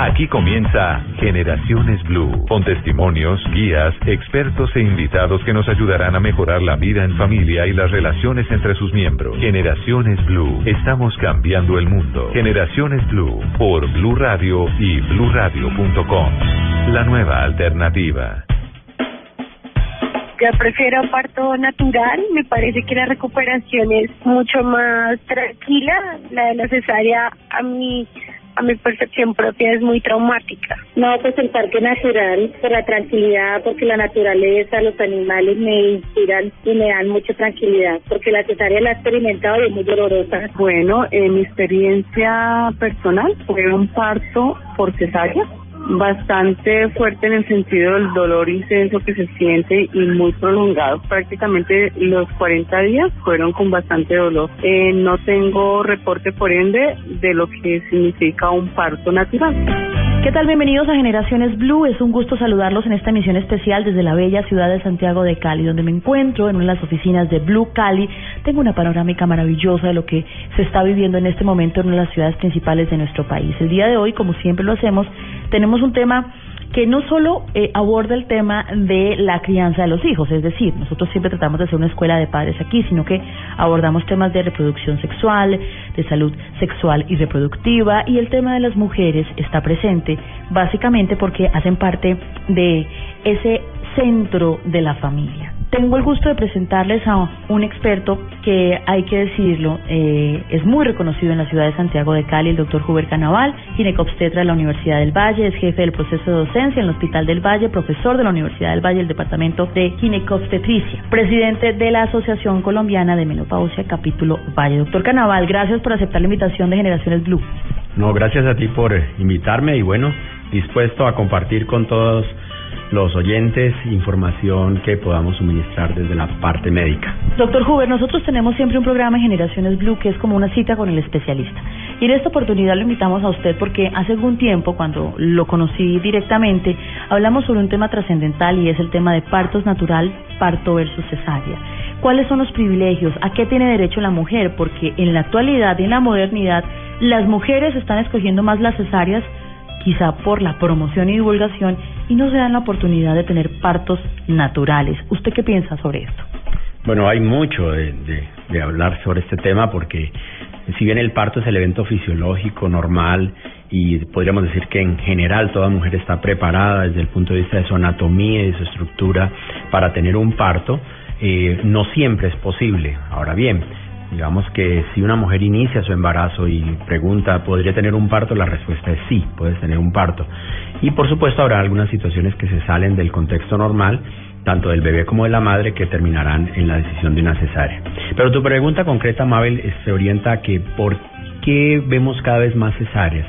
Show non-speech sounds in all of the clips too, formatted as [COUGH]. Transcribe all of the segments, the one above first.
Aquí comienza Generaciones Blue, con testimonios, guías, expertos e invitados que nos ayudarán a mejorar la vida en familia y las relaciones entre sus miembros. Generaciones Blue, estamos cambiando el mundo. Generaciones Blue, por Blue Radio y bluradio.com. La nueva alternativa. Yo prefiero parto natural, me parece que la recuperación es mucho más tranquila, la de la cesárea a mí a mi percepción propia es muy traumática. No, pues el parque natural, por la tranquilidad, porque la naturaleza, los animales me inspiran y me dan mucha tranquilidad, porque la cesárea la he experimentado y es muy dolorosa. Bueno, en mi experiencia personal fue un parto por cesárea bastante fuerte en el sentido del dolor intenso que se siente y muy prolongado. Prácticamente los 40 días fueron con bastante dolor. Eh, no tengo reporte por ende de lo que significa un parto natural. ¿Qué tal? Bienvenidos a Generaciones Blue. Es un gusto saludarlos en esta emisión especial desde la bella ciudad de Santiago de Cali, donde me encuentro en una de las oficinas de Blue Cali. Tengo una panorámica maravillosa de lo que se está viviendo en este momento en una de las ciudades principales de nuestro país. El día de hoy, como siempre lo hacemos, tenemos un tema que no solo eh, aborda el tema de la crianza de los hijos, es decir, nosotros siempre tratamos de hacer una escuela de padres aquí, sino que abordamos temas de reproducción sexual, de salud sexual y reproductiva, y el tema de las mujeres está presente básicamente porque hacen parte de ese centro de la familia. Tengo el gusto de presentarles a un experto que, hay que decirlo, eh, es muy reconocido en la ciudad de Santiago de Cali, el doctor Huber Canaval, ginecobstetra de la Universidad del Valle, es jefe del proceso de docencia en el Hospital del Valle, profesor de la Universidad del Valle, el Departamento de Ginecobstetricia, presidente de la Asociación Colombiana de Menopausia, capítulo Valle. Doctor Canaval, gracias por aceptar la invitación de Generaciones Blue. No, gracias a ti por invitarme y bueno, dispuesto a compartir con todos los oyentes información que podamos suministrar desde la parte médica. Doctor Huber, nosotros tenemos siempre un programa en Generaciones Blue que es como una cita con el especialista. Y en esta oportunidad lo invitamos a usted porque hace algún tiempo, cuando lo conocí directamente, hablamos sobre un tema trascendental y es el tema de partos natural, parto versus cesárea. ¿Cuáles son los privilegios? ¿A qué tiene derecho la mujer? Porque en la actualidad y en la modernidad, las mujeres están escogiendo más las cesáreas quizá por la promoción y divulgación, y no se dan la oportunidad de tener partos naturales. ¿Usted qué piensa sobre esto? Bueno, hay mucho de, de, hablar sobre este tema porque si bien el parto es el evento fisiológico normal y podríamos decir que en general toda mujer está preparada desde el punto de vista de su anatomía y de su estructura para tener un parto, eh, no siempre es posible. Ahora bien, Digamos que si una mujer inicia su embarazo y pregunta, ¿podría tener un parto? La respuesta es sí, puedes tener un parto. Y por supuesto habrá algunas situaciones que se salen del contexto normal, tanto del bebé como de la madre, que terminarán en la decisión de una cesárea. Pero tu pregunta concreta, Mabel, se orienta a que ¿por qué vemos cada vez más cesáreas?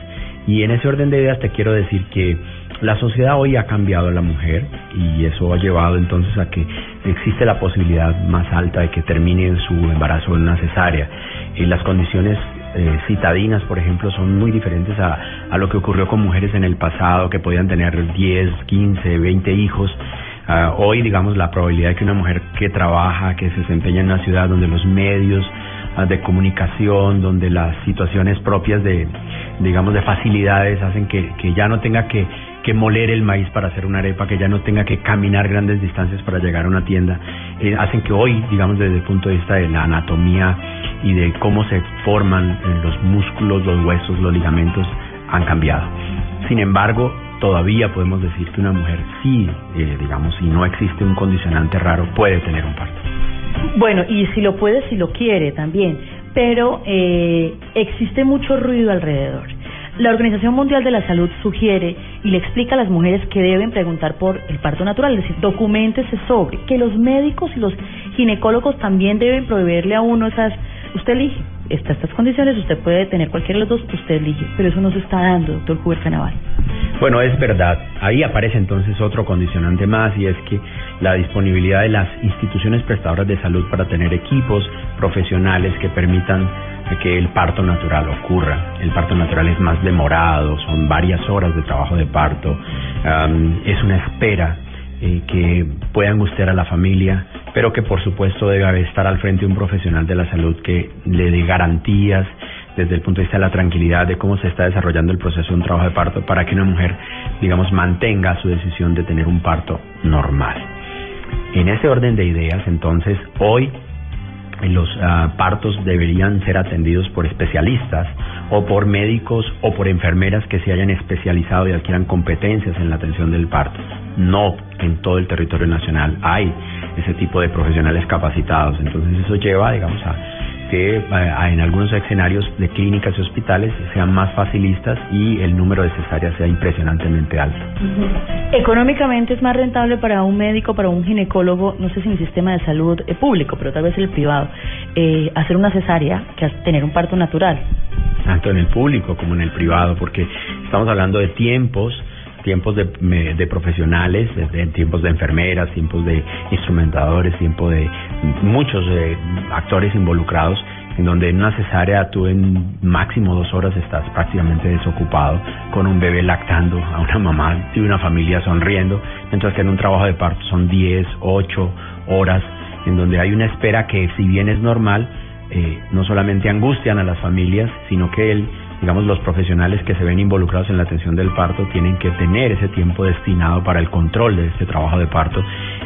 Y en ese orden de ideas te quiero decir que la sociedad hoy ha cambiado a la mujer y eso ha llevado entonces a que existe la posibilidad más alta de que termine su embarazo en una cesárea. Y las condiciones eh, citadinas, por ejemplo, son muy diferentes a, a lo que ocurrió con mujeres en el pasado que podían tener 10, 15, 20 hijos. Uh, hoy, digamos, la probabilidad de que una mujer que trabaja, que se desempeña en una ciudad donde los medios uh, de comunicación, donde las situaciones propias de, digamos, de facilidades hacen que, que ya no tenga que que moler el maíz para hacer una arepa, que ya no tenga que caminar grandes distancias para llegar a una tienda, eh, hacen que hoy, digamos desde el punto de vista de la anatomía y de cómo se forman eh, los músculos, los huesos, los ligamentos, han cambiado. Sin embargo, todavía podemos decir que una mujer sí, eh, digamos, si no existe un condicionante raro, puede tener un parto. Bueno, y si lo puede, si lo quiere también, pero existe mucho ruido alrededor La Organización Mundial de la Salud sugiere y le explica a las mujeres que deben preguntar por el parto natural, es decir, documentese sobre, que los médicos y los ginecólogos también deben proveerle a uno esas, usted elige, estas, estas condiciones, usted puede tener cualquiera de los dos, usted elige, pero eso no se está dando, doctor Juber Canaval. Bueno, es verdad. Ahí aparece entonces otro condicionante más y es que la disponibilidad de las instituciones prestadoras de salud para tener equipos profesionales que permitan que el parto natural ocurra. El parto natural es más demorado, son varias horas de trabajo de parto, es una espera eh, que puede angustiar a la familia, pero que por supuesto debe estar al frente de un profesional de la salud que le dé garantías desde el punto de vista de la tranquilidad de cómo se está desarrollando el proceso de un trabajo de parto para que una mujer, digamos, mantenga su decisión de tener un parto normal. En ese orden de ideas, entonces, hoy los ah, partos deberían ser atendidos por especialistas o por médicos o por enfermeras que se hayan especializado y adquieran competencias en la atención del parto. No en todo el territorio nacional hay ese tipo de profesionales capacitados. Entonces eso lleva, digamos, a que eh, en algunos escenarios de clínicas y hospitales sean más facilistas y el número de cesáreas sea impresionantemente alto. Económicamente es más rentable para un médico, para un ginecólogo, no sé si en el sistema de salud eh, público, pero tal vez el privado, eh, hacer una cesárea que tener un parto natural. Tanto en el público como en el privado, porque estamos hablando de tiempos tiempos de, de profesionales, de, tiempos de enfermeras, tiempos de instrumentadores, tiempo de muchos eh, actores involucrados, en donde en una cesárea tú en máximo dos horas estás prácticamente desocupado, con un bebé lactando, a una mamá y una familia sonriendo, mientras que en un trabajo de parto son 10, 8 horas, en donde hay una espera que si bien es normal, eh, no solamente angustian a las familias, sino que el digamos, los profesionales que se ven involucrados en la atención del parto tienen que tener ese tiempo destinado para el control de este trabajo de parto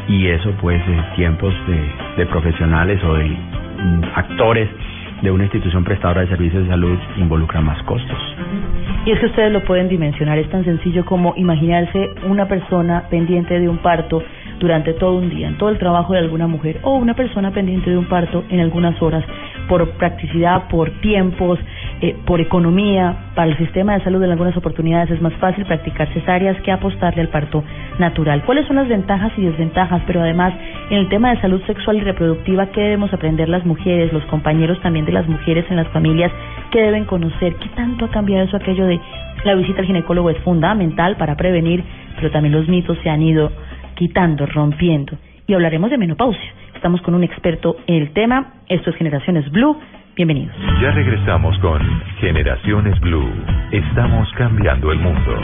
y eso pues tiempos de, de profesionales o de mm, actores de una institución prestadora de servicios de salud involucra más costos. Y es que ustedes lo pueden dimensionar, es tan sencillo como imaginarse una persona pendiente de un parto durante todo un día, en todo el trabajo de alguna mujer, o una persona pendiente de un parto en algunas horas, por practicidad, por tiempos, eh, por economía, para el sistema de salud en algunas oportunidades es más fácil practicar cesáreas que apostarle al parto natural. ¿Cuáles son las ventajas y desventajas? Pero además, en el tema de salud sexual y reproductiva, ¿qué debemos aprender las mujeres, los compañeros también de las mujeres en las familias? ¿Qué deben conocer? ¿Qué tanto ha cambiado eso aquello de la visita al ginecólogo es fundamental para prevenir, pero también los mitos se han ido quitando, rompiendo. Y hablaremos de menopausia. Estamos con un experto en el tema. Esto es Generaciones Blue. Bienvenidos. Ya regresamos con Generaciones Blue. Estamos cambiando el mundo.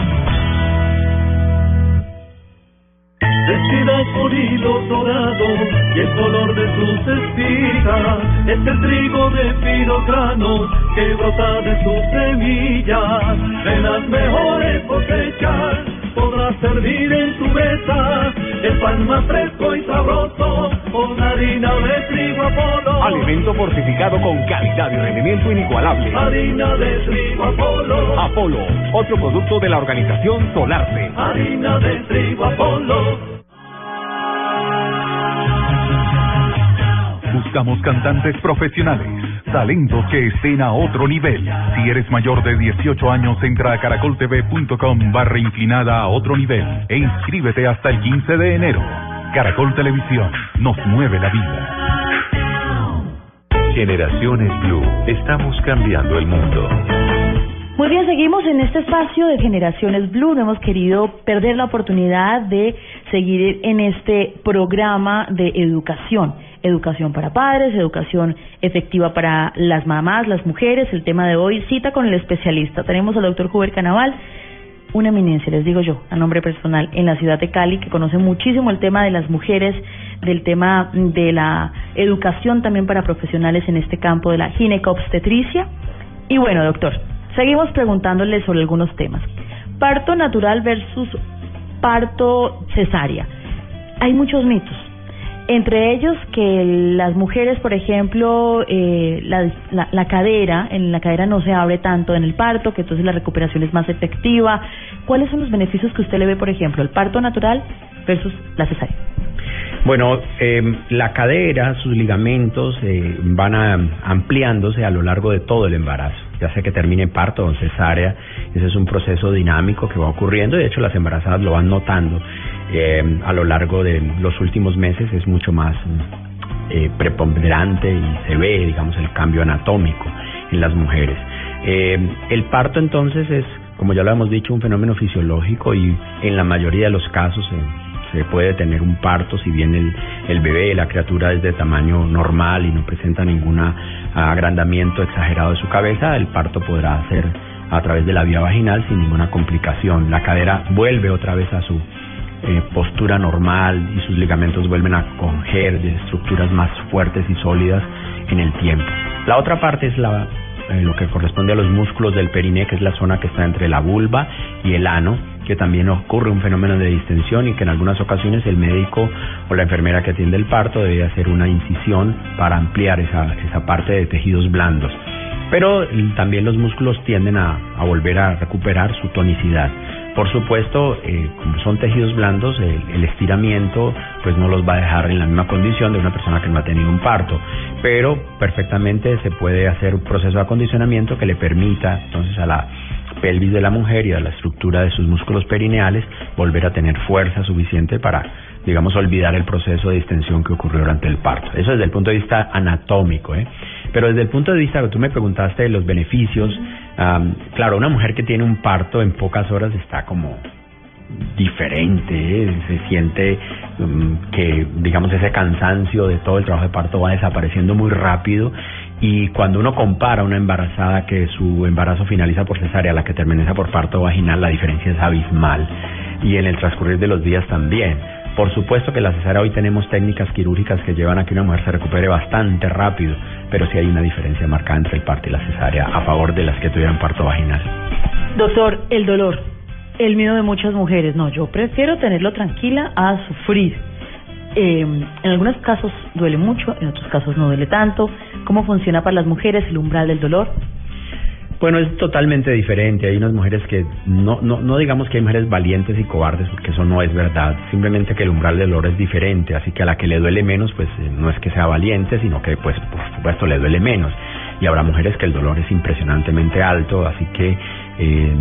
Vestida por hilo dorado y el color de sus espigas es el trigo de fino grano que brota de sus semillas de las mejores cosechas podrá servir en tu mesa el pan más fresco y sabroso con harina de trigo Apolo. Alimento fortificado con calidad y rendimiento inigualable. Harina de trigo Apolo. Apolo, otro producto de la organización Solarte. Harina de trigo Apolo. Buscamos cantantes profesionales, talentos que estén a otro nivel. Si eres mayor de 18 años, entra a caracoltv.com barra inclinada a otro nivel e inscríbete hasta el 15 de enero. Caracol Televisión nos mueve la vida. Generaciones Blue, estamos cambiando el mundo. Muy bien, seguimos en este espacio de Generaciones Blue. No hemos querido perder la oportunidad de seguir en este programa de educación. Educación para padres, educación efectiva para las mamás, las mujeres. El tema de hoy, cita con el especialista. Tenemos al doctor Juber Canaval, una eminencia, les digo yo, a nombre personal, en la ciudad de Cali, que conoce muchísimo el tema de las mujeres, del tema de la educación también para profesionales en este campo de la ginecobstetricia. Y bueno, doctor, Seguimos preguntándole sobre algunos temas. Parto natural versus parto cesárea. Hay muchos mitos. Entre ellos que las mujeres, por ejemplo, eh, la, la, cadera, en la cadera no se abre tanto en el parto, que entonces la recuperación es más efectiva. ¿Cuáles son los beneficios que usted le ve, por ejemplo, el parto natural versus la cesárea? Bueno, eh, la cadera, sus ligamentos eh, van a, ampliándose a lo largo de todo el embarazo, ya sea que termine parto o cesárea. Ese es un proceso dinámico que va ocurriendo y de hecho las embarazadas lo van notando eh, a lo largo de los últimos meses. Es mucho más eh, preponderante y se ve, digamos, el cambio anatómico en las mujeres. Eh, el parto entonces es, como ya lo hemos dicho, un fenómeno fisiológico y en la mayoría de los casos se puede tener un parto si bien el, el bebé, la criatura es de tamaño normal y no presenta ningún agrandamiento exagerado de su cabeza, el parto podrá ser a través de la vía vaginal sin ninguna complicación. La cadera vuelve otra vez a su eh, postura normal y sus ligamentos vuelven a coger de estructuras más fuertes y sólidas en el tiempo. La otra parte es la, eh, lo que corresponde a los músculos del periné, que es la zona que está entre la vulva y el ano, que también ocurre un fenómeno de distensión y que en algunas ocasiones el médico o la enfermera que atiende el parto debe hacer una incisión para ampliar esa, esa parte de tejidos blandos. Pero también los músculos tienden a, a volver a recuperar su tonicidad. Por supuesto, eh, como son tejidos blandos, el, estiramiento pues no los va a dejar en la misma condición de una persona que no ha tenido un parto, pero perfectamente se puede hacer un proceso de acondicionamiento que le permita entonces a la pelvis de la mujer y a la estructura de sus músculos perineales volver a tener fuerza suficiente para, digamos, olvidar el proceso de distensión que ocurrió durante el parto. Eso desde el punto de vista anatómico, ¿eh? Pero desde el punto de vista que tú me preguntaste de los beneficios, claro, una mujer que tiene un parto en pocas horas está como diferente, se siente mm, que digamos ese cansancio de todo el trabajo de parto va desapareciendo muy rápido y cuando uno compara una embarazada que su embarazo finaliza por cesárea a la que termina por parto vaginal, la diferencia es abismal y en el transcurrir de los días también. Por supuesto que la cesárea hoy tenemos técnicas quirúrgicas que llevan a que una mujer se recupere bastante rápido, pero sí hay una diferencia marcada entre el parto y la cesárea a favor de las que tuvieran parto vaginal. Doctor, el dolor, el miedo de muchas mujeres, no, yo prefiero tenerlo tranquila a sufrir. Eh, en algunos casos duele mucho, en otros casos no duele tanto. ¿Cómo funciona para las mujeres el umbral del dolor? Bueno, es totalmente diferente. Hay unas mujeres que no, no, no digamos que hay mujeres valientes y cobardes, porque eso no es verdad. Simplemente que el umbral del dolor es diferente. Así que a la que le duele menos, pues eh, no es que sea valiente, sino que, pues, por supuesto, le duele menos. Y habrá mujeres que el dolor es impresionantemente alto, así que, eh,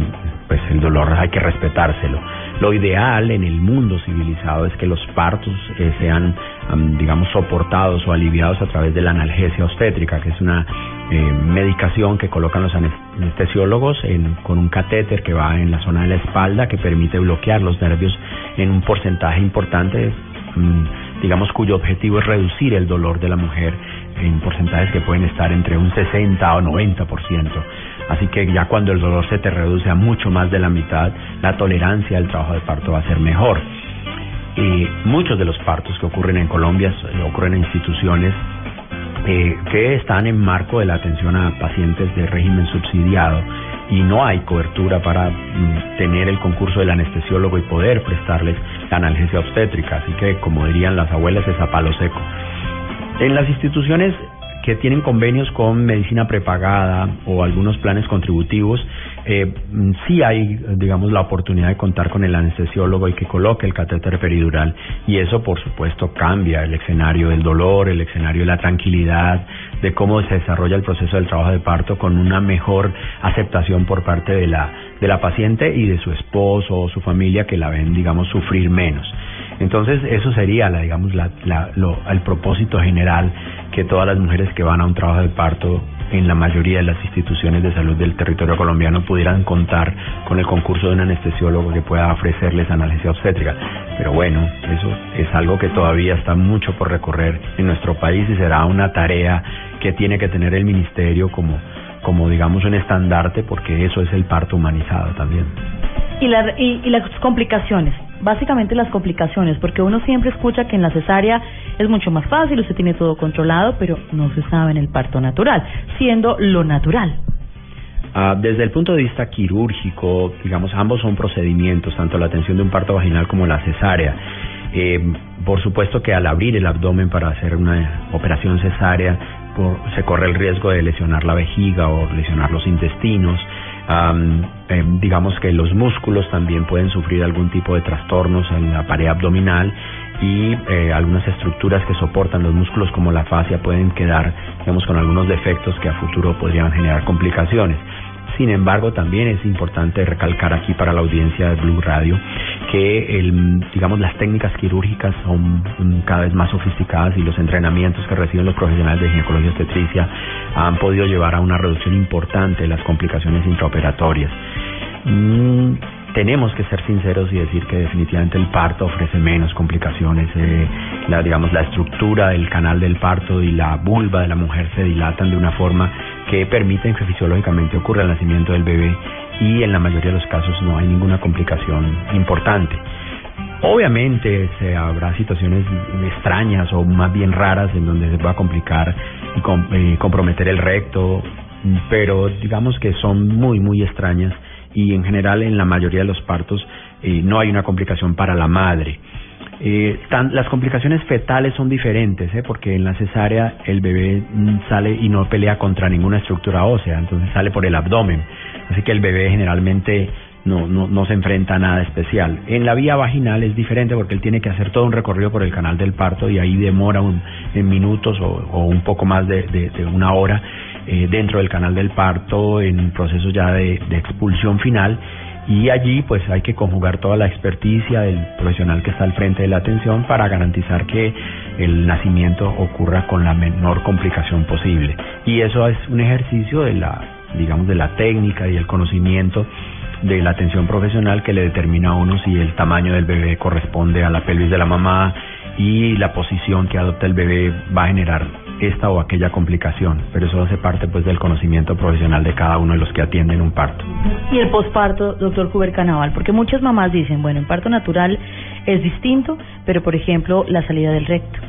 pues, el dolor hay que respetárselo. Lo ideal en el mundo civilizado es que los partos eh, sean, digamos, soportados o aliviados a través de la analgesia obstétrica, que es una eh, medicación que colocan los anestesiólogos con un catéter que va en la zona de la espalda que permite bloquear los nervios en un porcentaje importante, mm, digamos cuyo objetivo es reducir el dolor de la mujer en porcentajes que pueden estar entre un 60 o 90%. Así que ya cuando el dolor se te reduce a mucho más de la mitad, la tolerancia al trabajo de parto va a ser mejor. Y muchos de los partos que ocurren en Colombia eh, ocurren en instituciones eh, que están en marco de la atención a pacientes de régimen subsidiado y no hay cobertura para mm, tener el concurso del anestesiólogo y poder prestarles la analgesia obstétrica. Así que, como dirían las abuelas, es a palo seco. En las instituciones que tienen convenios con medicina prepagada o algunos planes contributivos, eh, sí hay, digamos, la oportunidad de contar con el anestesiólogo y que coloque el catéter peridural y eso, por supuesto, cambia el escenario del dolor, el escenario de la tranquilidad, de cómo se desarrolla el proceso del trabajo de parto con una mejor aceptación por parte de la de la paciente y de su esposo o su familia que la ven, digamos, sufrir menos. Entonces, eso sería, la, digamos, la, lo, el propósito general que todas las mujeres que van a un trabajo de parto en la mayoría de las instituciones de salud del territorio colombiano pudieran contar con el concurso de un anestesiólogo que pueda ofrecerles analgesia obstétrica. Pero bueno, eso es algo que todavía está mucho por recorrer en nuestro país y será una tarea que tiene que tener el ministerio como, como digamos un estandarte porque eso es el parto humanizado también. Y, la, y, y las complicaciones, básicamente las complicaciones, porque uno siempre escucha que en la cesárea es mucho más fácil, usted tiene todo controlado, pero no se sabe en el parto natural, siendo lo natural. Ah, desde el punto de vista quirúrgico, digamos, ambos son procedimientos, tanto la atención de un parto vaginal como la cesárea. Eh, por supuesto que al abrir el abdomen para hacer una operación cesárea, se corre el riesgo de lesionar la vejiga o lesionar los intestinos. Eh, digamos que los músculos también pueden sufrir algún tipo de trastornos en la pared abdominal y eh, algunas estructuras que soportan los músculos como la fascia pueden quedar, digamos, con algunos defectos que a futuro podrían generar complicaciones. Sin embargo, también es importante recalcar aquí para la audiencia de Blue Radio que, el, digamos, las técnicas quirúrgicas son cada vez más sofisticadas y los entrenamientos que reciben los profesionales de ginecología obstetricia han podido llevar a una reducción importante de las complicaciones intraoperatorias. Mm, tenemos que ser sinceros y decir que definitivamente el parto ofrece menos complicaciones. Eh, la, digamos, la estructura del canal del parto y la vulva de la mujer se dilatan de una forma que permiten que fisiológicamente ocurra el nacimiento del bebé y en la mayoría de los casos no hay ninguna complicación importante. Obviamente se habrá situaciones extrañas o más bien raras en donde se va a complicar y eh, comprometer el recto, pero digamos que son muy, muy extrañas y en general en la mayoría de los partos eh, no hay una complicación para la madre. Eh, las complicaciones fetales son diferentes, ¿eh? porque en la cesárea el bebé mm, sale y no pelea contra ninguna estructura ósea, entonces sale por el abdomen, así que el bebé generalmente no, no, no se enfrenta a nada especial. En la vía vaginal es diferente porque él tiene que hacer todo un recorrido por el canal del parto y ahí demora un, en minutos o, un poco más de, de, una hora eh, dentro del canal del parto en procesos ya de, de expulsión final. Y allí pues hay que conjugar toda la experticia del profesional que está al frente de la atención para garantizar que el nacimiento ocurra con la menor complicación posible. Y eso es un ejercicio de la digamos de la técnica y el conocimiento de la atención profesional que le determina a uno si el tamaño del bebé corresponde a la pelvis de la mamá y la posición que adopta el bebé va a generar esta o aquella complicación, pero eso hace parte pues del conocimiento profesional de cada uno de los que atienden un parto. Y el posparto, doctor Cuber Canaval, porque muchas mamás dicen, bueno, en parto natural es distinto, pero por ejemplo la salida del recto.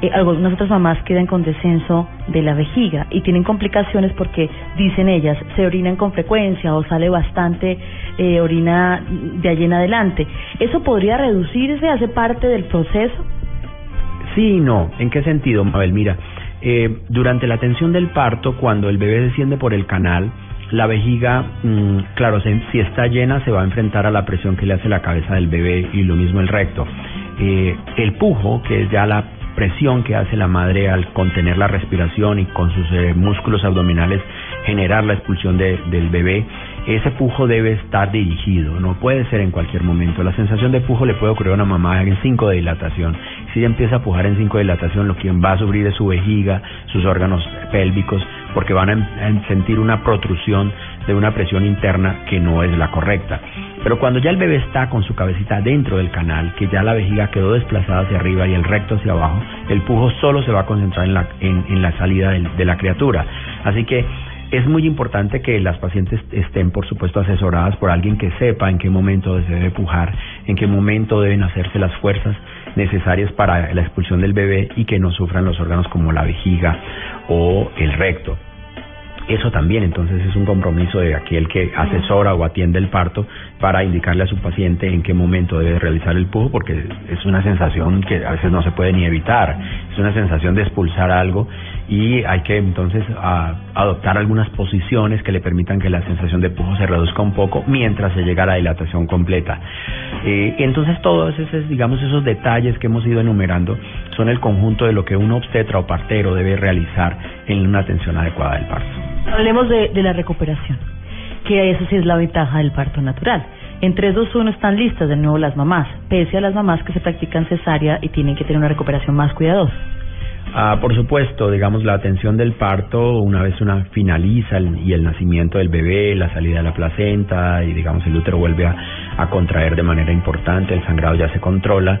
Eh, algunas otras mamás quedan con descenso de la vejiga y tienen complicaciones porque, dicen ellas, se orinan con frecuencia o sale bastante eh, orina de allí en adelante. ¿Eso podría reducirse? ¿Hace parte del proceso? Sí y no. ¿En qué sentido, Mabel? Mira, eh, durante la atención del parto, cuando el bebé desciende por el canal, la vejiga, mm, claro, si está llena se va a enfrentar a la presión que le hace la cabeza del bebé y lo mismo el recto. Eh, el pujo, que es ya la presión que hace la madre al contener la respiración y con sus eh, músculos abdominales generar la expulsión del bebé, ese pujo debe estar dirigido, no puede ser en cualquier momento. La sensación de pujo le puede ocurrir a una mamá en 5 de dilatación. Si ella empieza a pujar en 5 de dilatación, lo que va a sufrir es su vejiga, sus órganos pélvicos, porque van a sentir una protrusión de una presión interna que no es la correcta. Pero cuando ya el bebé está con su cabecita dentro del canal, que ya la vejiga quedó desplazada hacia arriba y el recto hacia abajo, el pujo solo se va a concentrar en la, en, la salida de la criatura. Así que es muy importante que las pacientes estén, por supuesto, asesoradas por alguien que sepa en qué momento se debe pujar, en qué momento deben hacerse las fuerzas necesarias para la expulsión del bebé y que no sufran los órganos como la vejiga o el recto. Eso también entonces es un compromiso de aquel que asesora o atiende el parto para indicarle a su paciente en qué momento debe realizar el pujo porque es una sensación que a veces no se puede ni evitar, es una sensación de expulsar algo y hay que entonces adoptar algunas posiciones que le permitan que la sensación de pujo se reduzca un poco mientras se llega a la dilatación completa. Eh, entonces todos esos, digamos, esos detalles que hemos ido enumerando son el conjunto de lo que un obstetra o partero debe realizar en una atención adecuada del parto. Hablemos de, de la recuperación, que eso sí es la ventaja del parto natural. En 3, 2, 1 están listas de nuevo las mamás, pese a las mamás que se practican cesárea y tienen que tener una recuperación más cuidadosa. Ah, por supuesto, digamos, la atención del parto, una vez una finaliza y el nacimiento del bebé, la salida de la placenta y, digamos, el útero vuelve a, a contraer de manera importante, el sangrado ya se controla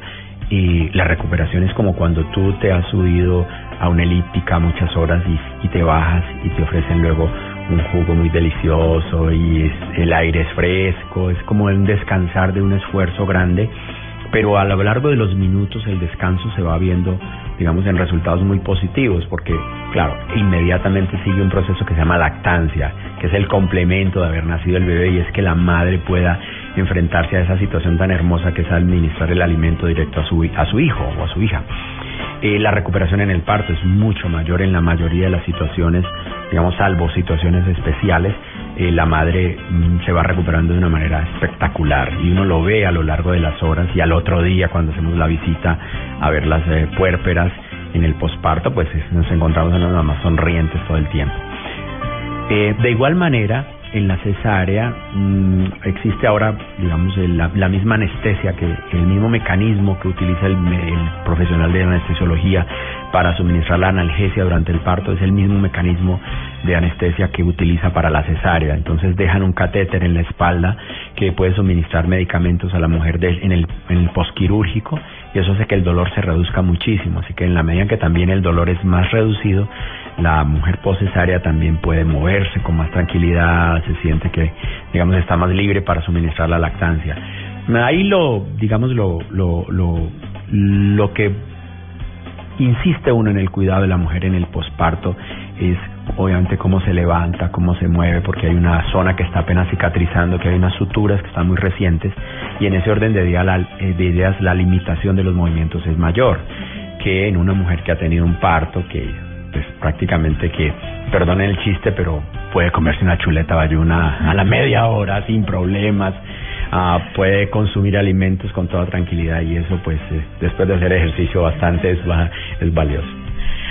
y la recuperación es como cuando tú te has subido a una elíptica muchas horas y, y te bajas y te ofrecen luego un jugo muy delicioso y el aire es fresco, es como un descansar de un esfuerzo grande, pero a lo largo de los minutos el descanso se va viendo, digamos, en resultados muy positivos, porque, claro, inmediatamente sigue un proceso que se llama lactancia, que es el complemento de haber nacido el bebé y es que la madre pueda enfrentarse a esa situación tan hermosa que es administrar el alimento directo a su, a su hijo o a su hija. La recuperación en el parto es mucho mayor en la mayoría de las situaciones, digamos, salvo situaciones especiales, eh, la madre mm, se va recuperando de una manera espectacular y uno lo ve a lo largo de las horas y al otro día cuando hacemos la visita a ver las eh, puérperas en el posparto, pues nos encontramos en las mamás sonrientes todo el tiempo. Eh, de igual manera, en la cesárea mm, existe ahora, digamos, la, la, misma anestesia, que el mismo mecanismo que utiliza el, profesional de anestesiología para suministrar la analgesia durante el parto, es el mismo mecanismo de anestesia que utiliza para la cesárea. Entonces dejan un catéter en la espalda que puede suministrar medicamentos a la mujer en el, en el posquirúrgico y eso hace que el dolor se reduzca muchísimo. Así que en la medida en que también el dolor es más reducido, la mujer poscesárea también puede moverse con más tranquilidad, se siente que, digamos, está más libre para suministrar la lactancia. Ahí lo, digamos, lo, lo, lo, lo que insiste uno en el cuidado de la mujer en el posparto es obviamente cómo se levanta, cómo se mueve, porque hay una zona que está apenas cicatrizando, que hay unas suturas que están muy recientes y en ese orden de, día, la, eh, de ideas la limitación de los movimientos es mayor que en una mujer que ha tenido un parto que pues prácticamente que, perdonen el chiste, pero puede comerse una chuleta bayuna a la media hora sin problemas, ah, puede consumir alimentos con toda tranquilidad y eso pues eh, después de hacer ejercicio bastante es, es valioso.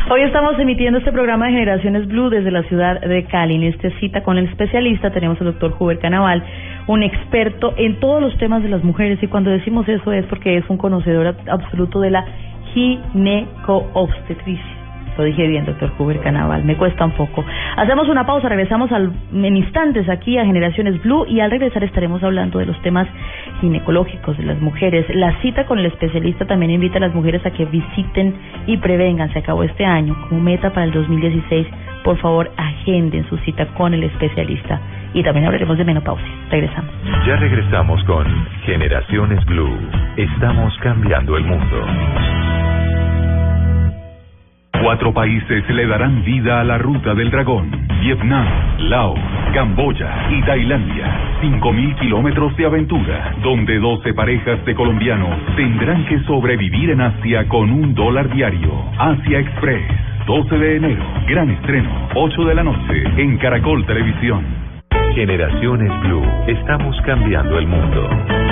Hoy estamos emitiendo este programa de Generaciones Blue desde la ciudad de Cali. En esta cita con el especialista tenemos al doctor Huber Canaval, un experto en todos los temas de las mujeres. Y cuando decimos eso es porque es un conocedor absoluto de la gineco-obstetricia. Lo dije bien, doctor Huber Canaval, me cuesta un poco. Hacemos una pausa, regresamos al, en instantes aquí a Generaciones Blue y al regresar estaremos hablando de los temas ginecológicos de las mujeres. La cita con el especialista también invita a las mujeres a que visiten y prevengan. Se acabó este año como meta para el 2016. Por favor, agenden su cita con el especialista. Y también hablaremos de menopausia. Regresamos. Ya regresamos con Generaciones Blue. Estamos cambiando el mundo. Cuatro países le darán vida a la ruta del dragón. Vietnam, Laos, Camboya y Tailandia. Cinco mil kilómetros de aventura, donde 12 parejas de colombianos tendrán que sobrevivir en Asia con un dólar diario. Asia Express, 12 de enero. Gran estreno, 8 de la noche, en Caracol Televisión. Generaciones Blue. Estamos cambiando el mundo.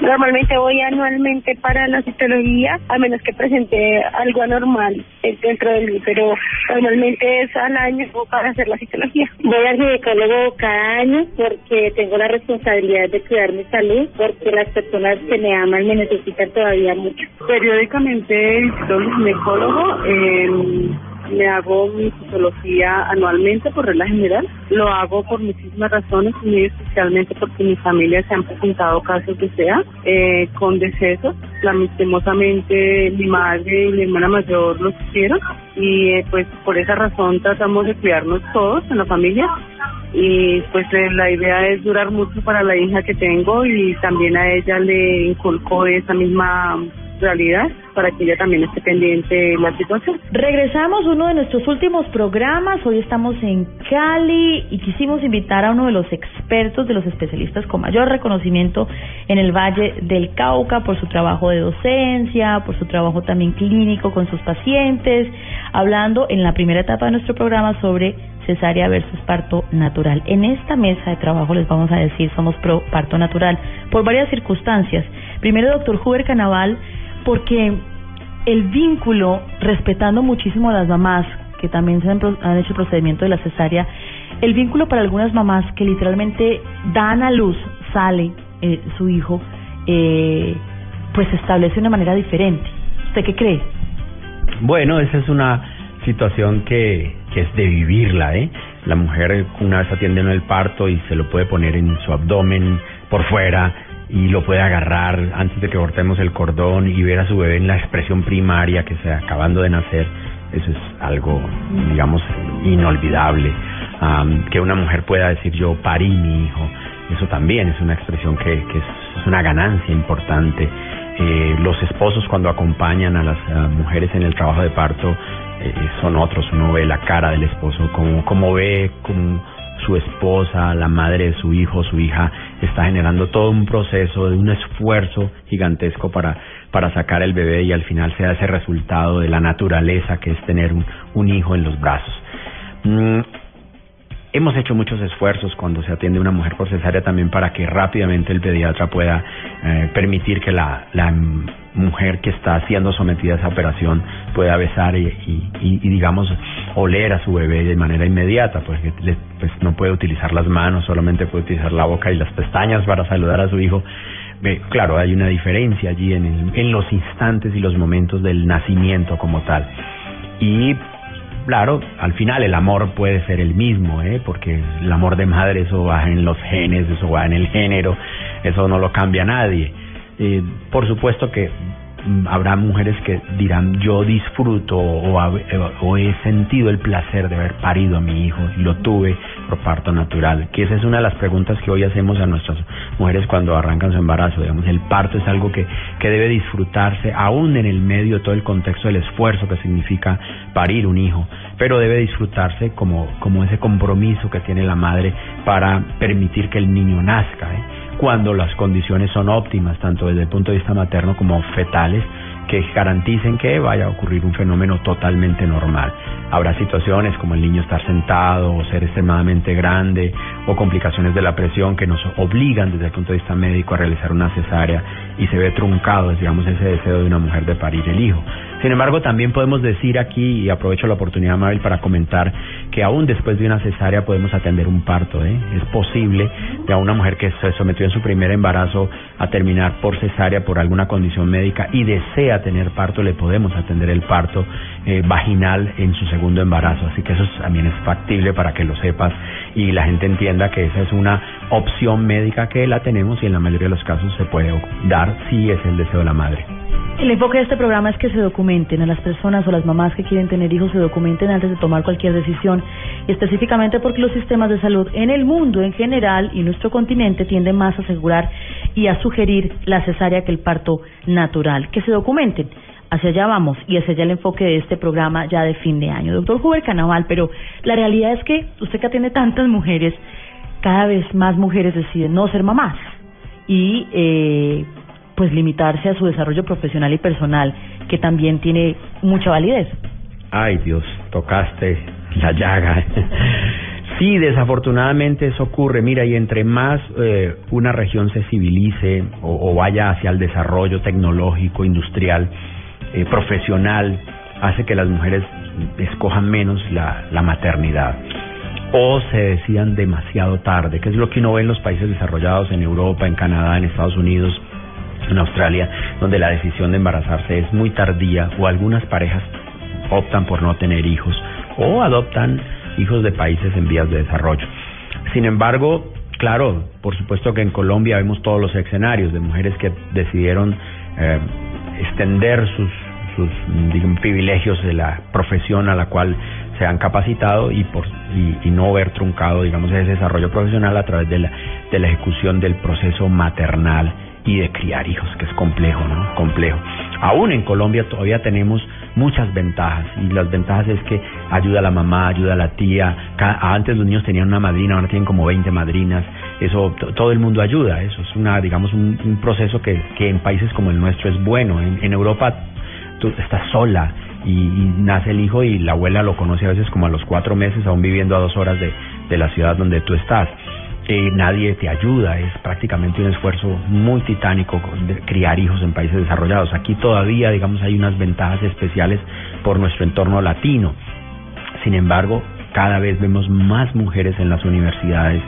Normalmente voy anualmente para la citología, a menos que presente algo anormal dentro de mí, pero normalmente es al año para hacer la citología. Voy al ginecólogo cada año porque tengo la responsabilidad de cuidar mi salud, porque las personas que me aman me necesitan todavía mucho. Periódicamente visito al ginecólogo. Eh, me hago mi fisiología anualmente por regla general. Lo hago por muchísimas razones, muy especialmente porque mi familia se han presentado casos de SEA eh, con decesos. Lamentablemente mi madre y mi hermana mayor lo sufrieron y eh, pues por esa razón tratamos de cuidarnos todos en la familia y pues eh, la idea es durar mucho para la hija que tengo y también a ella le inculcó esa misma realidad para que ella también esté pendiente de la situación. Regresamos uno de nuestros últimos programas. Hoy estamos en Cali y quisimos invitar a uno de los expertos, de los especialistas con mayor reconocimiento en el Valle del Cauca por su trabajo de docencia, por su trabajo también clínico con sus pacientes, hablando en la primera etapa de nuestro programa sobre cesárea versus parto natural. En esta mesa de trabajo les vamos a decir somos pro parto natural por varias circunstancias. Primero, doctor Huber Canaval porque el vínculo, respetando muchísimo a las mamás que también se han, hecho el procedimiento de la cesárea, el vínculo para algunas mamás que literalmente dan a luz, sale eh, su hijo, eh, pues se establece de una manera diferente. ¿Usted qué cree? Bueno, esa es una situación que, que es de vivirla, ¿eh? La mujer una vez atiende en el parto y se lo puede poner en su abdomen por fuera, y lo puede agarrar antes de que cortemos el cordón y ver a su bebé en la expresión primaria que está acabando de nacer, eso es algo, digamos, inolvidable. que una mujer pueda decir yo parí mi hijo, eso también es una expresión que, es, una ganancia importante. Eh, los esposos cuando acompañan a las mujeres en el trabajo de parto eh, son otros, uno ve la cara del esposo, como, como ve como su esposa, la madre de su hijo, su hija, está generando todo un proceso de un esfuerzo gigantesco para, para sacar el bebé y al final se da ese resultado de la naturaleza que es tener un, hijo en los brazos. Mm, hemos hecho muchos esfuerzos cuando se atiende una mujer por cesárea también para que rápidamente el pediatra pueda eh, permitir que la, la mujer que está siendo sometida a esa operación pueda besar y, y, digamos, oler a su bebé de manera inmediata, pues, pues no puede utilizar las manos, solamente puede utilizar la boca y las pestañas para saludar a su hijo. claro, hay una diferencia allí en, en los instantes y los momentos del nacimiento como tal. Y claro, al final el amor puede ser el mismo, ¿eh? porque el amor de madre eso va en los genes, eso va en el género, eso no lo cambia nadie. Eh, por supuesto que habrá mujeres que dirán yo disfruto o, he sentido el placer de haber parido a mi hijo y lo tuve por parto natural que esa es una de las preguntas que hoy hacemos a nuestras mujeres cuando arrancan su embarazo digamos el parto es algo que, que debe disfrutarse aún en el medio todo el contexto del esfuerzo que significa parir un hijo pero debe disfrutarse como, como ese compromiso que tiene la madre para permitir que el niño nazca ¿eh? Cuando las condiciones son óptimas, tanto desde el punto de vista materno como fetales, que garanticen que vaya a ocurrir un fenómeno totalmente normal. Habrá situaciones como el niño estar sentado o ser extremadamente grande o complicaciones de la presión que nos obligan desde el punto de vista médico a realizar una cesárea y se ve truncado, digamos, ese deseo de una mujer de parir el hijo. Sin embargo, también podemos decir aquí, y aprovecho la oportunidad, Mabel, para comentar que aún después de una cesárea podemos atender un parto. ¿eh? Es posible de a una mujer que se sometió en su primer embarazo a terminar por cesárea por alguna condición médica y desea tener parto, le podemos atender el parto eh, vaginal en su segundo embarazo. Así que eso también es factible para que lo sepas y la gente entienda que esa es una opción médica que la tenemos y en la mayoría de los casos se puede dar si es el deseo de la madre. El enfoque de este programa es que se documenten a las personas o las mamás que quieren tener hijos, se documenten antes de tomar cualquier decisión, y específicamente porque los sistemas de salud en el mundo en general y nuestro continente tienden más a asegurar y a sugerir la cesárea que el parto natural. Que se documenten. Hacia allá vamos y hacia allá el enfoque de este programa ya de fin de año. Doctor Huber Canaval, pero la realidad es que usted que atiende tantas mujeres, cada vez más mujeres deciden no ser mamás. Y eh, pues limitarse a su desarrollo profesional y personal, que también tiene mucha validez. Ay Dios, tocaste la llaga. [LAUGHS] sí, desafortunadamente eso ocurre. Mira, y entre más eh, una región se civilice o, vaya hacia el desarrollo tecnológico, industrial, eh, profesional, hace que las mujeres escojan menos la, la maternidad o se decidan demasiado tarde, que es lo que uno ve en los países desarrollados, en Europa, en Canadá, en Estados Unidos, en Australia, donde la decisión de embarazarse es muy tardía o algunas parejas optan por no tener hijos o adoptan hijos de países en vías de desarrollo. Sin embargo, claro, por supuesto que en Colombia vemos todos los escenarios de mujeres que decidieron eh, extender sus, sus privilegios de la profesión a la cual se han capacitado y, por, y, y, no ver truncado, digamos, ese desarrollo profesional a través de la, de la ejecución del proceso maternal y de criar hijos, que es complejo, ¿no? Complejo. Aún en Colombia todavía tenemos muchas ventajas y las ventajas es que ayuda a la mamá, ayuda a la tía. Antes los niños tenían una madrina, ahora tienen como 20 madrinas. Eso todo el mundo ayuda. Eso es una, digamos, un, proceso que, que en países como el nuestro es bueno. En, en Europa tú estás sola y, nace el hijo y la abuela lo conoce a veces como a los cuatro meses, aún viviendo a dos horas de, de la ciudad donde tú estás nadie te ayuda, es prácticamente un esfuerzo muy titánico criar hijos en países desarrollados. Aquí todavía, digamos, hay unas ventajas especiales por nuestro entorno latino. Sin embargo, cada vez vemos más mujeres en las universidades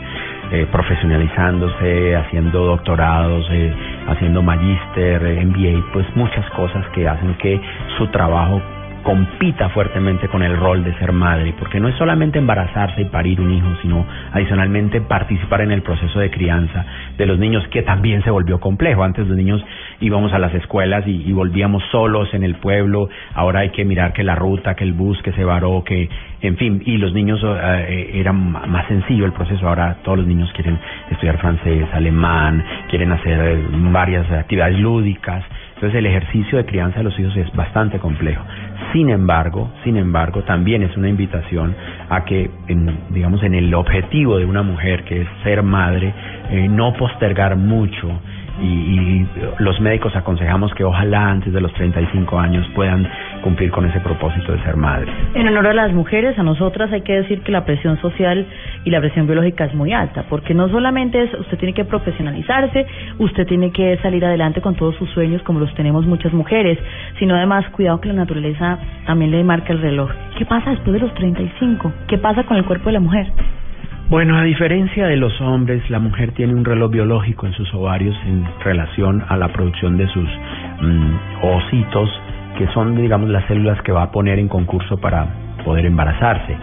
eh, profesionalizándose, haciendo doctorados, eh, haciendo magíster, MBA, pues muchas cosas que hacen que su trabajo compita fuertemente con el rol de ser madre, porque no es solamente embarazarse y parir un hijo, sino adicionalmente participar en el proceso de crianza de los niños, que también se volvió complejo. Antes los niños íbamos a las escuelas y, volvíamos solos en el pueblo, ahora hay que mirar que la ruta, que el bus que se varó, que, en fin, y los niños eh, eran más sencillo el proceso, ahora todos los niños quieren estudiar francés, alemán, quieren hacer varias actividades lúdicas, entonces el ejercicio de crianza de los hijos es bastante complejo. Sin embargo, sin embargo, también es una invitación a que, en, digamos, en el objetivo de una mujer que es ser madre, eh, no postergar mucho y, y los médicos aconsejamos que ojalá antes de los 35 años puedan cumplir con ese propósito de ser madres. En honor a las mujeres, a nosotras hay que decir que la presión social y la presión biológica es muy alta, porque no solamente es usted tiene que profesionalizarse, usted tiene que salir adelante con todos sus sueños como los tenemos muchas mujeres, sino además cuidado que la naturaleza también le marca el reloj. ¿Qué pasa después de los 35? ¿Qué pasa con el cuerpo de la mujer? Bueno, a diferencia de los hombres, la mujer tiene un reloj biológico en sus ovarios en relación a la producción de sus mm, ositos, que son, digamos, las células que va a poner en concurso para poder embarazarse.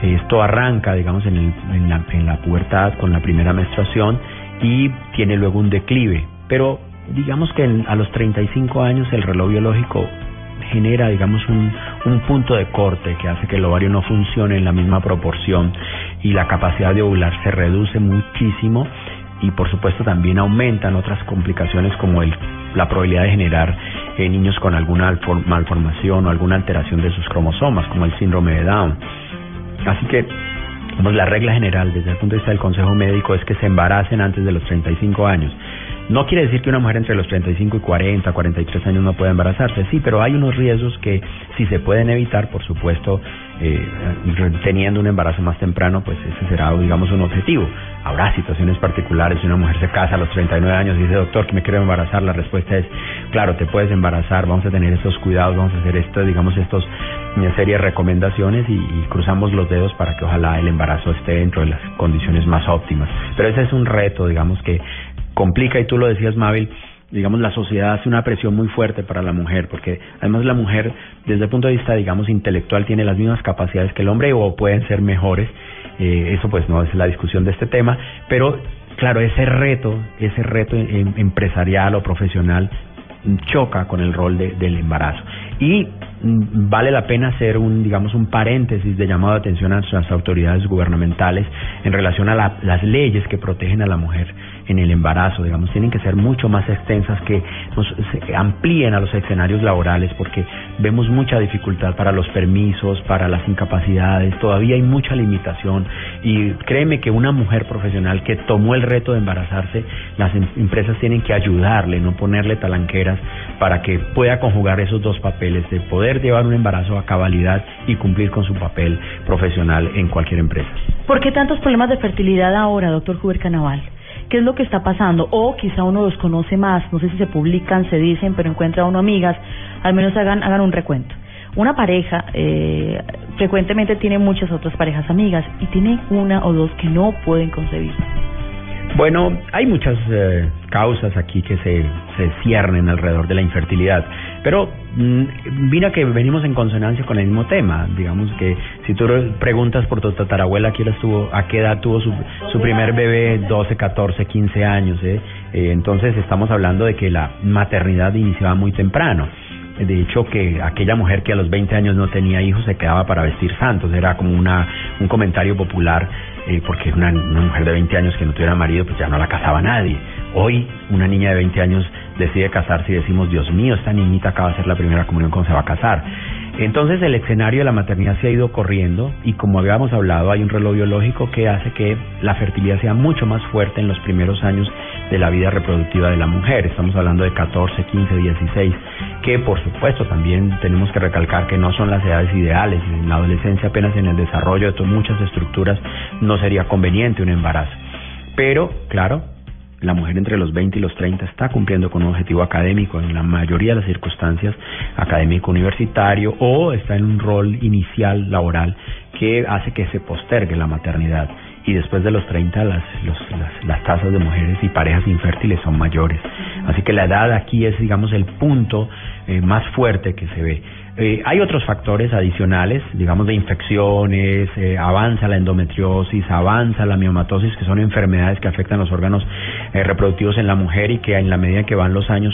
Esto arranca, digamos, en, el, en, la, en la pubertad con la primera menstruación y tiene luego un declive. Pero digamos que en, a los 35 años el reloj biológico genera, digamos, un, un punto de corte que hace que el ovario no funcione en la misma proporción y la capacidad de ovular se reduce muchísimo y por supuesto también aumentan otras complicaciones como el, la probabilidad de generar eh, niños con alguna malformación o alguna alteración de sus cromosomas como el síndrome de Down. Así que pues, la regla general desde el punto de vista del consejo médico es que se embaracen antes de los 35 años. No quiere decir que una mujer entre los 35 y 40, 43 años no pueda embarazarse, sí, pero hay unos riesgos que si se pueden evitar, por supuesto, eh, teniendo un embarazo más temprano, pues ese será, digamos, un objetivo. Habrá situaciones particulares, si una mujer se casa a los 39 años y dice, doctor, que me quiero embarazar, la respuesta es, claro, te puedes embarazar, vamos a tener estos cuidados, vamos a hacer esto, digamos, estos una serie de recomendaciones y, y cruzamos los dedos para que ojalá el embarazo esté dentro de las condiciones más óptimas. Pero ese es un reto, digamos, que complica, y tú lo decías, Mabel, digamos, la sociedad hace una presión muy fuerte para la mujer, porque además la mujer, desde el punto de vista, digamos, intelectual, tiene las mismas capacidades que el hombre o pueden ser mejores. Eh, eso pues no es la discusión de este tema, pero claro, ese reto, ese reto em, empresarial o profesional choca con el rol de, del embarazo. Y mm, vale la pena hacer un, digamos, un paréntesis de llamado de atención a las autoridades gubernamentales en relación a la, las leyes que protegen a la mujer en el embarazo, digamos, tienen que ser mucho más extensas, que nos amplíen a los escenarios laborales, porque vemos mucha dificultad para los permisos, para las incapacidades, todavía hay mucha limitación y créeme que una mujer profesional que tomó el reto de embarazarse, las em, empresas tienen que ayudarle, no ponerle talanqueras para que pueda conjugar esos dos papeles de poder llevar un embarazo a cabalidad y cumplir con su papel profesional en cualquier empresa. ¿Por qué tantos problemas de fertilidad ahora, doctor Huber Canaval? ¿Qué es lo que está pasando? O quizá uno los conoce más, no sé si se publican, se dicen, pero encuentra uno amigas, al menos hagan, hagan un recuento. Una pareja eh, frecuentemente tiene muchas otras parejas amigas y tiene una o dos que no pueden concebir. Bueno, hay muchas eh, causas aquí que se, se ciernen alrededor de la infertilidad, pero mm, mira que venimos en consonancia con el mismo tema. Digamos que si tú preguntas por tu tatarabuela ¿a qué edad tuvo, a qué edad tuvo su, su primer bebé, 12, 14, 15 años, ¿eh? Eh, entonces estamos hablando de que la maternidad iniciaba muy temprano. De hecho, que aquella mujer que a los 20 años no tenía hijos se quedaba para vestir santos, era como una, un comentario popular eh, porque una, una mujer de 20 años que no tuviera marido, pues ya no la casaba nadie. Hoy una niña de 20 años decide casarse y decimos, Dios mío, esta niñita acaba de hacer la primera comunión, ¿cómo se va a casar? Entonces el escenario de la maternidad se ha ido corriendo y como habíamos hablado hay un reloj biológico que hace que la fertilidad sea mucho más fuerte en los primeros años de la vida reproductiva de la mujer. Estamos hablando de 14, 15, 16, que por supuesto también tenemos que recalcar que no son las edades ideales. En la adolescencia apenas en el desarrollo de muchas estructuras no sería conveniente un embarazo. Pero, claro, la mujer entre los 20 y los 30 está cumpliendo con un objetivo académico en la mayoría de las circunstancias académico universitario o está en un rol inicial laboral que hace que se postergue la maternidad y después de los 30 las, los, las, las tasas de mujeres y parejas infértiles son mayores. Así que la edad aquí es, digamos, el punto eh, más fuerte que se ve. Eh, hay otros factores adicionales, digamos, de infecciones, eh, avanza la endometriosis, avanza la miomatosis, que son enfermedades que afectan los órganos eh, reproductivos en la mujer y que en la medida que van los años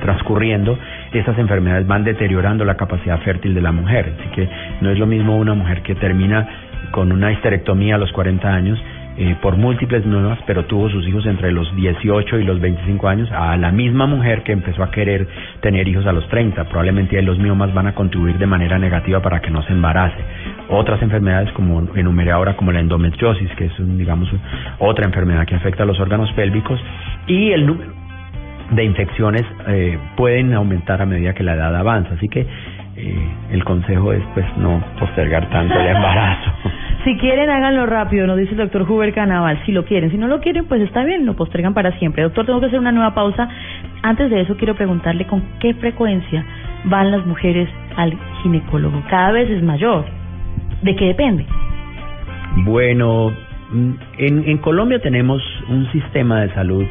transcurriendo, estas enfermedades van deteriorando la capacidad fértil de la mujer. Así que no es lo mismo una mujer que termina con una histerectomía a los 40 años eh, por múltiples nuevas, pero tuvo sus hijos entre los 18 y los 25 años, a la misma mujer que empezó a querer tener hijos a los 30. Probablemente los miomas van a contribuir de manera negativa para que no se embarace. Otras enfermedades, como enumeré ahora, como la endometriosis, que es, digamos, otra enfermedad que afecta a los órganos pélvicos, y el número de infecciones eh, pueden aumentar a medida que la edad avanza. Así que eh, el consejo es pues no postergar tanto el embarazo. [LAUGHS] Si quieren, háganlo rápido, nos dice el doctor Huber Canaval. Si lo quieren, si no lo quieren, pues está bien, lo postergan para siempre. Doctor, tengo que hacer una nueva pausa. Antes de eso, quiero preguntarle con qué frecuencia van las mujeres al ginecólogo. Cada vez es mayor. ¿De qué depende? Bueno, mm, en, en Colombia tenemos un sistema de salud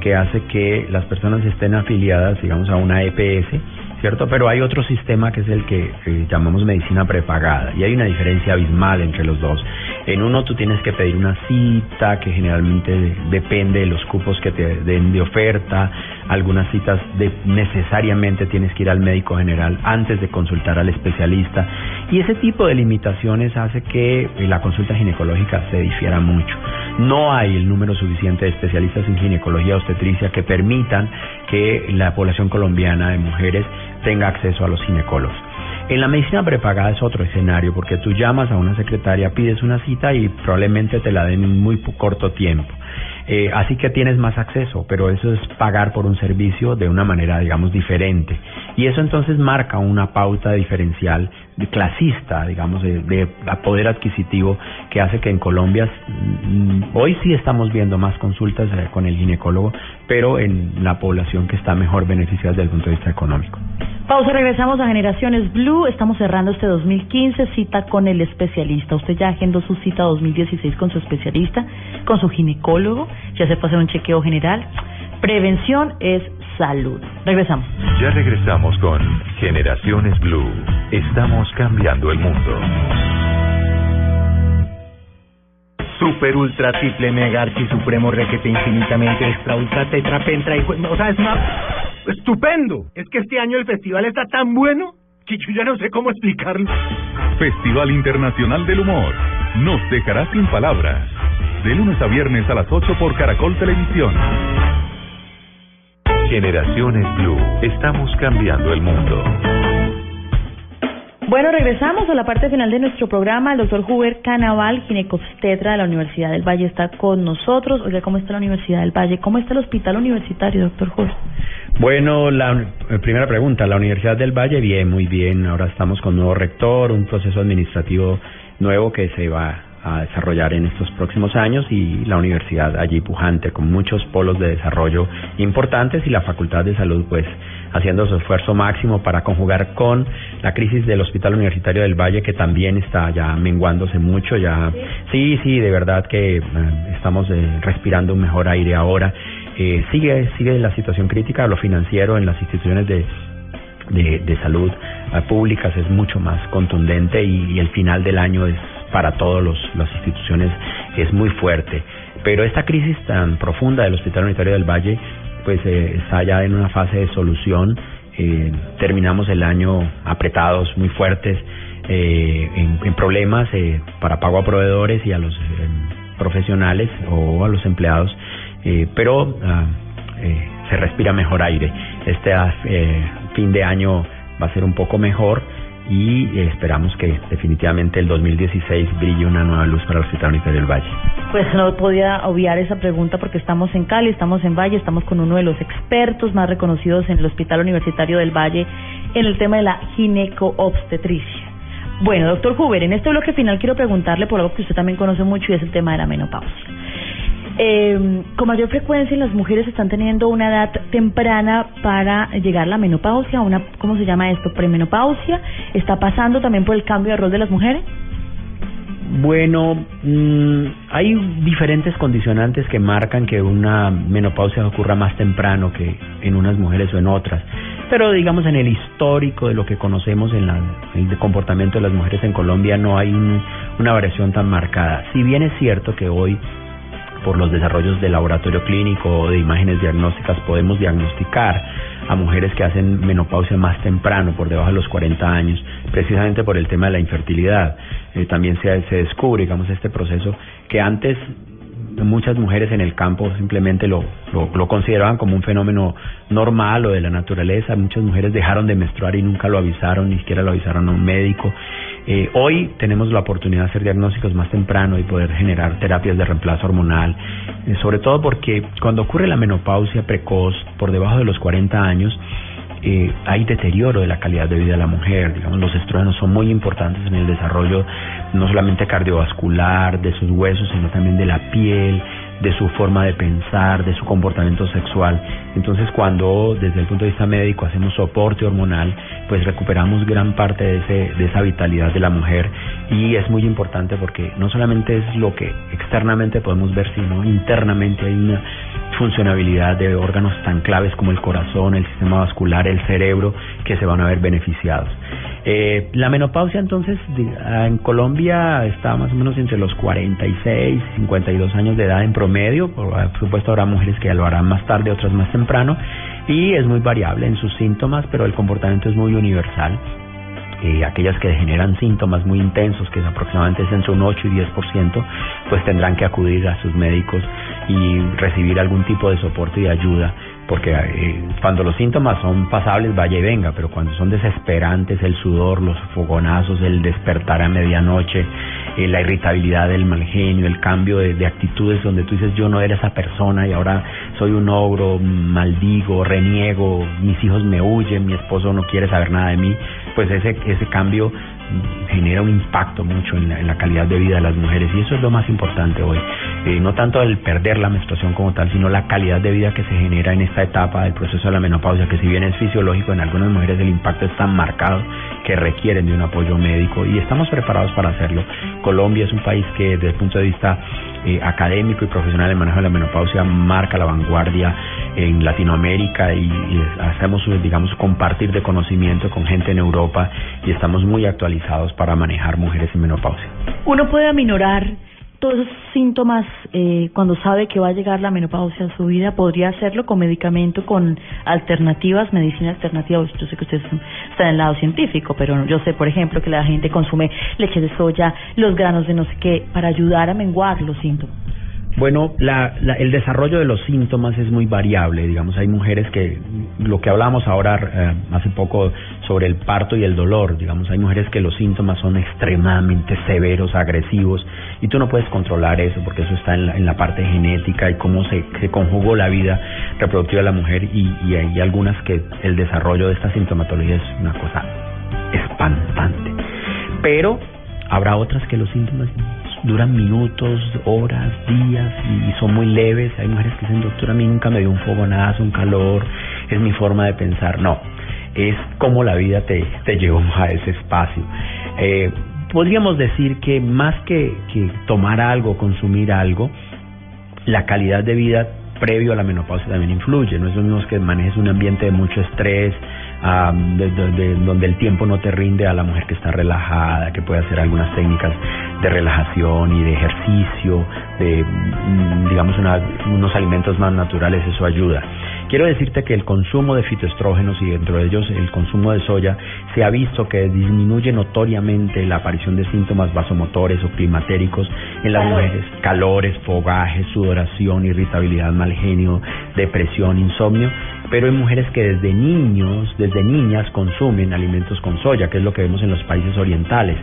que hace que las personas estén afiliadas, digamos, a una EPS ¿cierto? Pero hay otro sistema que es el que llamamos medicina prepagada y hay una diferencia abismal entre los dos. En uno tú tienes que pedir una cita que generalmente depende de los cupos que te den de oferta, algunas citas de, necesariamente tienes que ir al médico general antes de consultar al especialista y ese tipo de limitaciones hace que la consulta ginecológica se difiera mucho. No hay el número suficiente de especialistas en ginecología obstetricia que permitan que la población colombiana de mujeres tenga acceso a los ginecólogos. En la medicina prepagada es otro escenario porque tú llamas a una secretaria, pides una cita y probablemente te la den en muy corto tiempo. Eh, así que tienes más acceso, pero eso es pagar por un servicio de una manera, digamos, diferente. Y eso entonces marca una pauta diferencial clasista, digamos, de, poder adquisitivo que hace que en Colombia mm, hoy sí estamos viendo más consultas eh, con el ginecólogo, pero en la población que está mejor beneficiada desde el punto de vista económico. Pausa, regresamos a Generaciones Blue. Estamos cerrando este 2015, cita con el especialista. Usted ya agendó su cita 2016 con su especialista, con su ginecólogo, ya se hacer un chequeo general. Prevención es salud. Regresamos. Ya regresamos con Generaciones Blue. Estamos cambiando el mundo. Super ultra triple mega archi supremo requete infinitamente extra ultra tetra pentra y o sea es una estupendo es que este año el festival está tan bueno que yo ya no sé cómo explicarlo Festival Internacional del Humor nos dejará sin palabras de lunes a viernes a las 8 por Caracol Televisión Generaciones Blue. Estamos cambiando el mundo. Bueno, regresamos a la parte final de nuestro programa. El doctor Huber Canaval, ginecobstetra de la Universidad del Valle, está con nosotros. Oiga, ¿cómo está la Universidad del Valle? ¿Cómo está el hospital universitario, doctor Huber? Bueno, la eh, primera pregunta, la Universidad del Valle, bien, muy bien. Ahora estamos con nuevo rector, un proceso administrativo nuevo que se va a desarrollar en estos próximos años y la universidad allí pujante con muchos polos de desarrollo importantes y la Facultad de Salud pues haciendo su esfuerzo máximo para conjugar con la crisis del Hospital Universitario del Valle que también está ya menguándose mucho ya sí sí de verdad que eh, estamos eh, respirando un mejor aire ahora. Eh, sigue sigue la situación crítica lo financiero en las instituciones de de, de salud públicas es mucho más contundente y el final del año es para todas las instituciones es muy fuerte. Pero esta crisis tan profunda del Hospital Unitario del Valle, pues eh, está ya en una fase de solución. Eh, terminamos el año apretados, muy fuertes, eh, en, problemas para pago a proveedores y a los profesionales o a los empleados, pero ah, se respira mejor aire. Este ah, fin de año va a ser un poco mejor y esperamos que definitivamente el 2016 brille una nueva luz para el Hospital Universitario del Valle. Pues no podía obviar esa pregunta porque estamos en Cali, estamos en Valle, estamos con uno de los expertos más reconocidos en el Hospital Universitario del Valle en el tema de la gineco-obstetricia. Bueno, doctor Huber, en este bloque final quiero preguntarle por algo que usted también conoce mucho y es el tema de la menopausia. Eh, con mayor frecuencia las mujeres están teniendo una edad temprana para llegar a la menopausia, una, ¿cómo se llama esto? Premenopausia. ¿Está pasando también por el cambio de rol de las mujeres? Bueno, mm, hay diferentes condicionantes que marcan que una menopausia ocurra más temprano que en unas mujeres o en otras. Pero digamos en el histórico de lo que conocemos en el comportamiento de las mujeres en Colombia no hay una variación tan marcada. Si bien es cierto que hoy por los desarrollos de laboratorio clínico o de imágenes diagnósticas podemos diagnosticar a mujeres que hacen menopausia más temprano, por debajo de los 40 años, precisamente por el tema de la infertilidad. Eh, también se, se descubre, digamos, este proceso que antes muchas mujeres en el campo simplemente lo, lo, lo consideraban como un fenómeno normal o de la naturaleza. Muchas mujeres dejaron de menstruar y nunca lo avisaron, ni siquiera lo avisaron a un médico. Eh, hoy tenemos la oportunidad de hacer diagnósticos más temprano y poder generar terapias de reemplazo hormonal, eh, sobre todo porque cuando ocurre la menopausia precoz por debajo de los 40 años, eh, hay deterioro de la calidad de vida de la mujer. Digamos, los estrógenos son muy importantes en el desarrollo no solamente cardiovascular, de sus huesos, sino también de la piel, de su forma de pensar, de su comportamiento sexual. Entonces, cuando desde el punto de vista médico hacemos soporte hormonal, pues recuperamos gran parte de, ese, de esa vitalidad de la mujer y es muy importante porque no solamente es lo que externamente podemos ver, sino internamente hay una funcionabilidad de órganos tan claves como el corazón, el sistema vascular, el cerebro, que se van a ver beneficiados. Eh, la menopausia entonces ah, en Colombia está más o menos entre los 46 y 52 años de edad en promedio, por, ah, por supuesto habrá mujeres que lo harán más tarde, otras más temprano, y es muy variable en sus síntomas, pero el comportamiento es muy universal. Eh, aquellas que generan síntomas muy intensos, que es aproximadamente entre un 8 y 10%, pues tendrán que acudir a sus médicos y recibir algún tipo de soporte y ayuda porque eh, cuando los síntomas son pasables vaya y venga, pero cuando son desesperantes, el sudor, los fogonazos, el despertar a medianoche, eh, la irritabilidad, el mal genio, el cambio de, de, actitudes donde tú dices yo no era esa persona y ahora soy un ogro, maldigo, reniego, mis hijos me huyen, mi esposo no quiere saber nada de mí, pues ese, ese cambio genera un impacto mucho en la, en la, calidad de vida de las mujeres y eso es lo más importante hoy. Eh, no tanto el perder la menstruación como tal, sino la calidad de vida que se genera en esta etapa del proceso de la menopausia, que si bien es fisiológico, en algunas mujeres el impacto es tan marcado que requieren de un apoyo médico y estamos preparados para hacerlo. Colombia es un país que desde el punto de vista eh, académico y profesional en manejo de la menopausia marca la vanguardia en Latinoamérica y, y hacemos, digamos, compartir de conocimiento con gente en Europa y estamos muy actualizados para manejar mujeres en menopausia. Uno puede aminorar todos esos síntomas eh, cuando sabe que va a llegar la menopausia a su vida, podría hacerlo con medicamento, con alternativas, medicina alternativa. Yo sé que ustedes están en el lado científico, pero yo sé, por ejemplo, que la gente consume leche de soya, los granos de no sé qué, para ayudar a menguar los síntomas. Bueno, la, la, el desarrollo de los síntomas es muy variable. Digamos, hay mujeres que, lo que hablamos ahora eh, hace poco sobre el parto y el dolor, digamos, hay mujeres que los síntomas son extremadamente severos, agresivos, y tú no puedes controlar eso porque eso está en la, en la parte genética y cómo se, se conjugó la vida reproductiva de la mujer, y, y hay algunas que el desarrollo de esta sintomatología es una cosa espantante. Pero habrá otras que los síntomas duran minutos, horas, días y son muy leves. Hay mujeres que dicen, doctora, a mí nunca me dio un fogonazo, un calor, es mi forma de pensar. No, es como la vida te, te llevó a ese espacio. Eh, podríamos decir que más que, que tomar algo, consumir algo, la calidad de vida previo a la menopausia también influye. No es lo mismo que manejes un ambiente de mucho estrés, um, de, de, de, donde el tiempo no te rinde a la mujer que está relajada, que puede hacer algunas técnicas de relajación y de ejercicio, de digamos una, unos alimentos más naturales, eso ayuda. Quiero decirte que el consumo de fitoestrógenos y dentro de ellos el consumo de soya se ha visto que disminuye notoriamente la aparición de síntomas vasomotores o climatéricos en las mujeres, calores, fogaje, sudoración, irritabilidad, mal genio, depresión, insomnio, pero hay mujeres que desde niños, desde niñas consumen alimentos con soya, que es lo que vemos en los países orientales.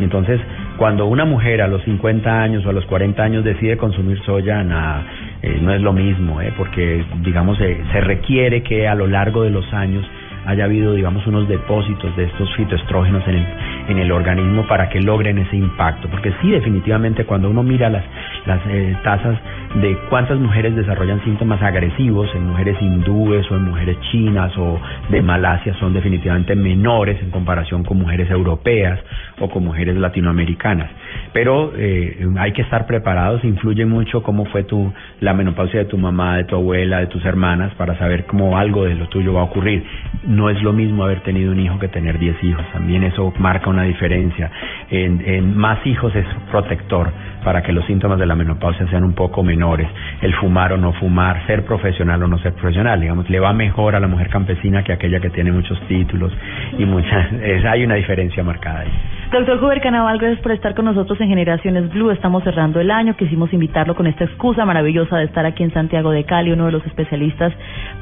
Entonces, cuando una mujer a los 50 años o a los 40 años decide consumir soya, nada, eh, no es lo mismo, eh, porque digamos eh, se requiere que a lo largo de los años haya habido, digamos, unos depósitos de estos fitoestrógenos en el, en el organismo para que logren ese impacto. Porque sí, definitivamente, cuando uno mira las, las eh, tasas de cuántas mujeres desarrollan síntomas agresivos en mujeres hindúes o en mujeres chinas o de Malasia, son definitivamente menores en comparación con mujeres europeas o con mujeres latinoamericanas. Pero eh, hay que estar preparados, influye mucho cómo fue tu, la menopausia de tu mamá, de tu abuela, de tus hermanas, para saber cómo algo de lo tuyo va a ocurrir no es lo mismo haber tenido un hijo que tener 10 hijos. También eso marca una diferencia. En, en, más hijos es protector para que los síntomas de la menopausia sean un poco menores. El fumar o no fumar, ser profesional o no ser profesional, digamos, le va mejor a la mujer campesina que aquella que tiene muchos títulos y muchas. Es, [LAUGHS] hay una diferencia marcada ahí. Doctor Huber Canaval, gracias por estar con nosotros en Generaciones Blue. Estamos cerrando el año. Quisimos invitarlo con esta excusa maravillosa de estar aquí en Santiago de Cali, uno de los especialistas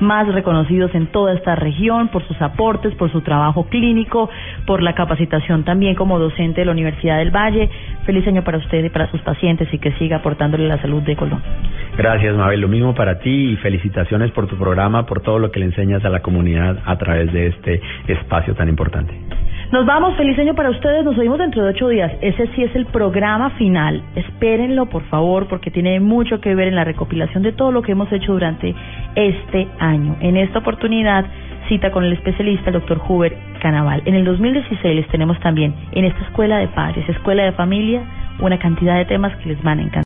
más reconocidos en toda esta región por sus aportes, por su trabajo clínico, por la capacitación también como docente de la Universidad del Valle. Feliz año para usted y para sus pacientes y que siga aportándole la salud de Colombia. Gracias, Mabel. Lo mismo para ti y felicitaciones por tu programa, por todo lo que le enseñas a la comunidad a través de este espacio tan importante. Nos vamos, feliz año para ustedes, nos oímos dentro de ocho días. Ese sí es el programa final. Espérenlo, por favor, porque tiene mucho que ver en la recopilación de todo lo que hemos hecho durante este año. En esta oportunidad, cita con el especialista, el doctor Huber Canaval. En el 2016 les tenemos también en esta escuela de padres, escuela de familia, una cantidad de temas que les van a encantar.